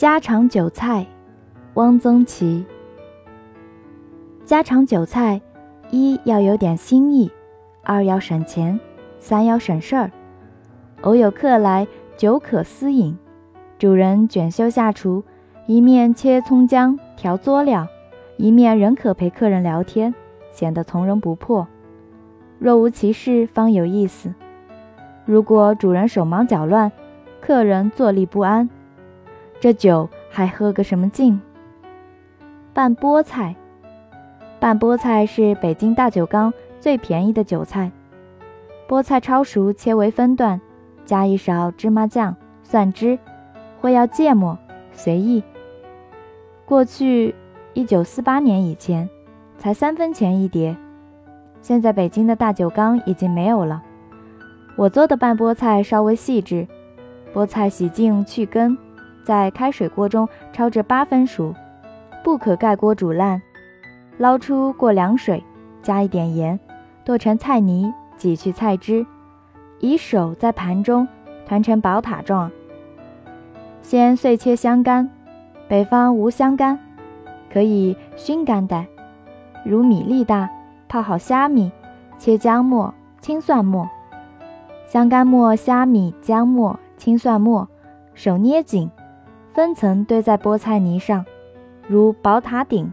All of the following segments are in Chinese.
家常韭菜，汪曾祺。家常韭菜，一要有点心意，二要省钱，三要省事儿。偶有客来，酒可私饮。主人卷袖下厨，一面切葱姜调佐料，一面仍可陪客人聊天，显得从容不迫。若无其事，方有意思。如果主人手忙脚乱，客人坐立不安。这酒还喝个什么劲？拌菠菜，拌菠菜是北京大酒缸最便宜的酒菜。菠菜焯熟，切为分段，加一勺芝麻酱、蒜汁，或要芥末，随意。过去，一九四八年以前，才三分钱一碟。现在北京的大酒缸已经没有了。我做的拌菠菜稍微细致，菠菜洗净去根。在开水锅中焯至八分熟，不可盖锅煮烂。捞出过凉水，加一点盐，剁成菜泥，挤去菜汁，以手在盘中团成宝塔状。先碎切香干，北方无香干，可以熏干带，如米粒大。泡好虾米，切姜末、青蒜末。香干末、虾米、姜末、青蒜末，手捏紧。分层堆在菠菜泥上，如宝塔顶。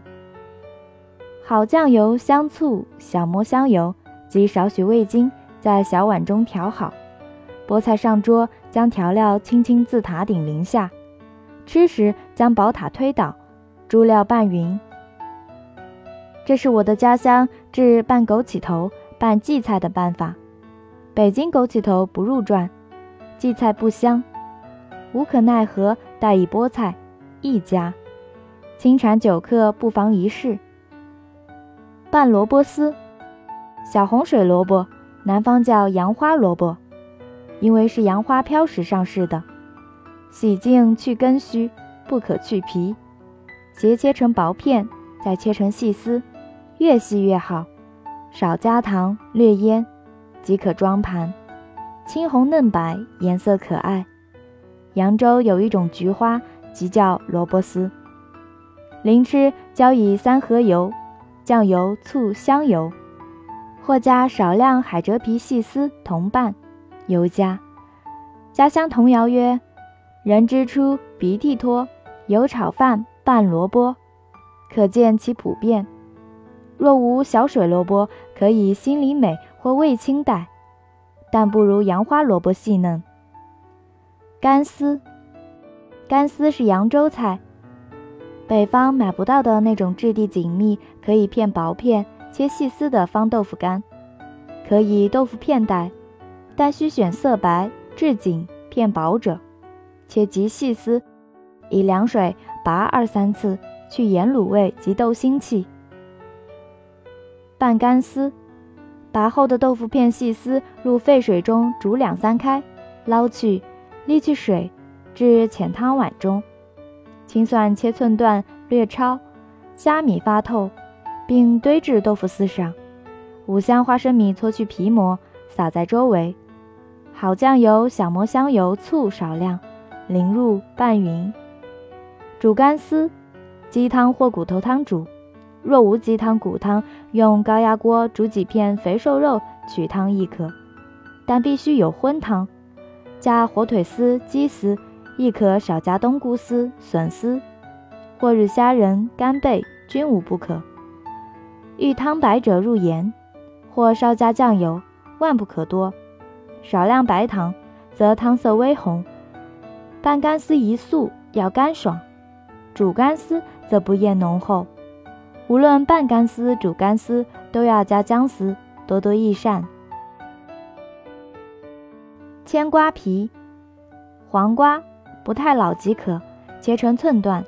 好酱油、香醋、小磨香油及少许味精，在小碗中调好。菠菜上桌，将调料轻轻自塔顶淋下。吃时将宝塔推倒，猪料拌匀。这是我的家乡制拌枸杞头、拌荠菜的办法。北京枸杞头不入传，荠菜不香。无可奈何，带一菠菜，一家。清馋久客，不妨一试。拌萝卜丝，小红水萝卜，南方叫杨花萝卜，因为是杨花飘时上市的。洗净去根须，不可去皮。斜切成薄片，再切成细丝，越细越好。少加糖，略腌，即可装盘。青红嫩白，颜色可爱。扬州有一种菊花，即叫萝卜丝。临吃，浇以三合油、酱油、醋、香油，或加少量海蜇皮细丝同拌，尤佳。家乡童谣曰：“人之初，鼻涕脱，油炒饭拌萝卜。”可见其普遍。若无小水萝卜，可以心里美或味清代，但不如杨花萝卜细嫩。干丝，干丝是扬州菜，北方买不到的那种质地紧密、可以片薄片、切细丝的方豆腐干，可以豆腐片带，但需选色白、质紧、片薄者，切极细丝，以凉水拔二三次，去盐卤味及豆腥气。拌干丝，拔后的豆腐片细丝入沸水中煮两三开，捞去。沥去水，至浅汤碗中。青蒜切寸段，略焯；虾米发透，并堆至豆腐丝上。五香花生米搓去皮膜，撒在周围。好酱油、小磨香油、醋少量，淋入拌匀。煮干丝，鸡汤或骨头汤煮。若无鸡汤、骨汤，用高压锅煮几片肥瘦肉取汤亦可，但必须有荤汤。加火腿丝、鸡丝，亦可少加冬菇丝、笋丝，或日虾仁、干贝均无不可。欲汤白者入盐，或稍加酱油，万不可多。少量白糖，则汤色微红。拌干丝宜素，要干爽；煮干丝则不厌浓厚。无论拌干丝、煮干丝，都要加姜丝，多多益善。千瓜皮，黄瓜不太老即可，切成寸段，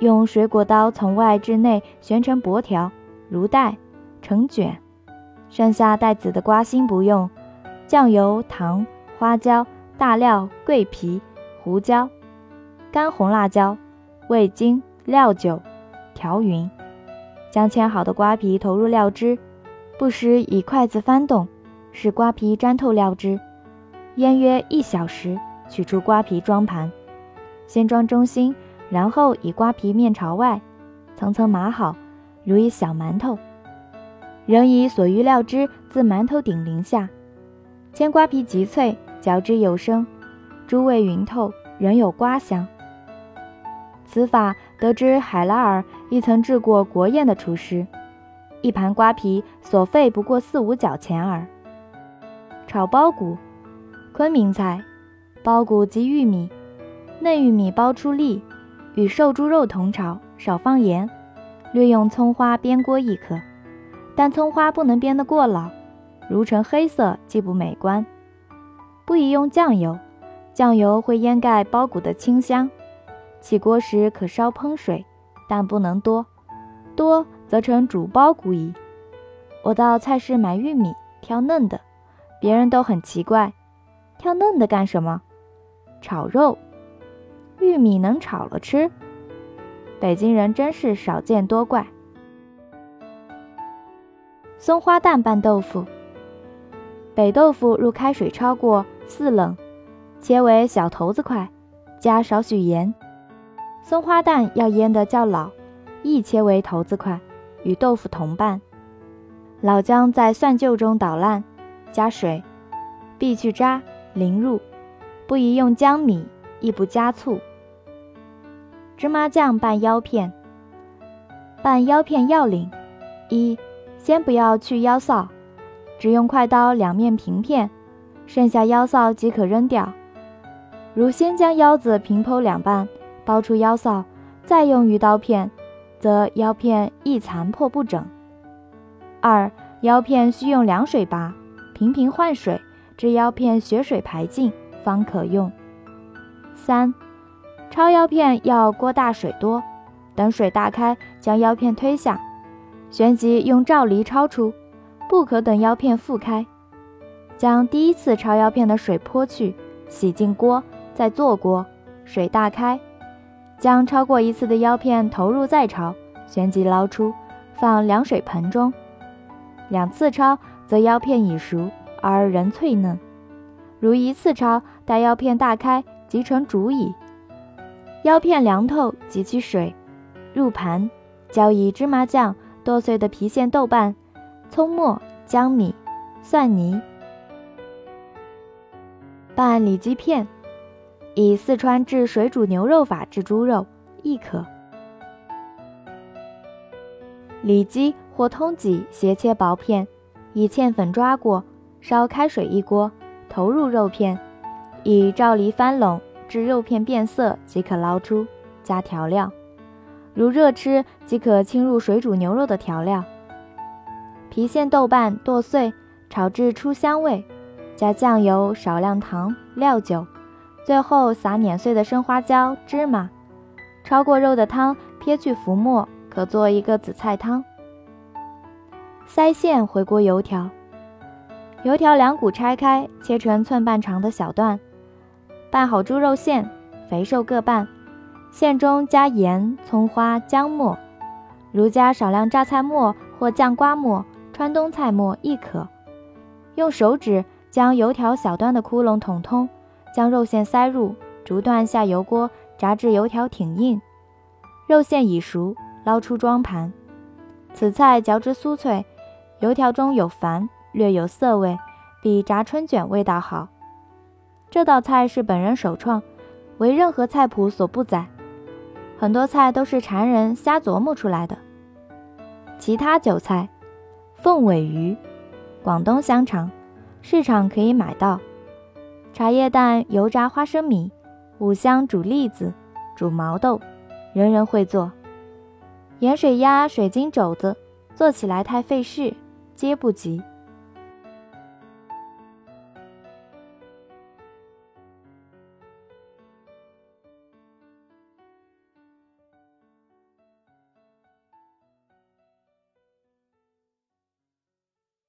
用水果刀从外至内旋成薄条，如带，成卷。剩下带籽的瓜心不用。酱油、糖、花椒、大料、桂皮、胡椒、干红辣椒、味精、料酒，调匀。将切好的瓜皮投入料汁，不时以筷子翻动，使瓜皮沾透料汁。腌约一小时，取出瓜皮装盘，先装中心，然后以瓜皮面朝外，层层码好，如一小馒头。仍以所欲料之自馒头顶淋下，煎瓜皮极脆，嚼之有声，诸味匀透，仍有瓜香。此法得知海拉尔亦曾治过国宴的厨师，一盘瓜皮所费不过四五角钱耳。炒包谷，昆明菜，苞谷及玉米，嫩玉米剥出粒，与瘦猪肉同炒，少放盐，略用葱花煸锅亦可。但葱花不能煸得过老，如成黑色既不美观。不宜用酱油，酱油会掩盖苞谷的清香。起锅时可烧烹水，但不能多，多则成煮苞谷矣。我到菜市买玉米，挑嫩的，别人都很奇怪，挑嫩的干什么？炒肉，玉米能炒了吃？北京人真是少见多怪。松花蛋拌豆腐。北豆腐入开水焯过，四冷，切为小头子块，加少许盐。松花蛋要腌得较老，亦切为头子块，与豆腐同拌。老姜在蒜臼中捣烂，加水，必去渣，淋入。不宜用姜米，亦不加醋。芝麻酱拌腰片。拌腰片要领：一。先不要去腰臊，只用快刀两面平片，剩下腰臊即可扔掉。如先将腰子平剖两半，剥出腰臊，再用鱼刀片，则腰片易残破不整。二，腰片需用凉水拔，频频换水，至腰片血水排尽，方可用。三，焯腰片要锅大水多，等水大开，将腰片推下。旋即用罩篱焯出，不可等腰片复开。将第一次焯腰片的水泼去，洗净锅，再坐锅，水大开，将焯过一次的腰片投入再焯，旋即捞出，放凉水盆中。两次焯，则腰片已熟而仍脆嫩；如一次焯，待腰片大开，即成煮矣。腰片凉透，即取水，入盘，浇以芝麻酱。剁碎的郫县豆瓣、葱末、姜米、蒜泥，拌里脊片，以四川制水煮牛肉法制猪肉亦可。里脊或通脊斜切薄片，以芡粉抓过，烧开水一锅，投入肉片，以罩篱翻拢，至肉片变色即可捞出，加调料。如热吃即可倾入水煮牛肉的调料，郫县豆瓣剁碎，炒至出香味，加酱油、少量糖、料酒，最后撒碾碎的生花椒、芝麻，焯过肉的汤撇去浮沫，可做一个紫菜汤。腮馅回锅油条，油条两股拆开，切成寸半长的小段，拌好猪肉馅，肥瘦各半。馅中加盐、葱花、姜末，如加少量榨菜末或酱瓜末、川东菜末亦可。用手指将油条小段的窟窿捅通，将肉馅塞入，逐段下油锅炸至油条挺硬。肉馅已熟，捞出装盘。此菜嚼之酥脆，油条中有矾，略有涩味，比炸春卷味道好。这道菜是本人首创，为任何菜谱所不载。很多菜都是馋人瞎琢磨出来的。其他酒菜，凤尾鱼，广东香肠，市场可以买到。茶叶蛋油炸花生米，五香煮栗子，煮毛豆，人人会做。盐水鸭、水晶肘子，做起来太费事，接不及。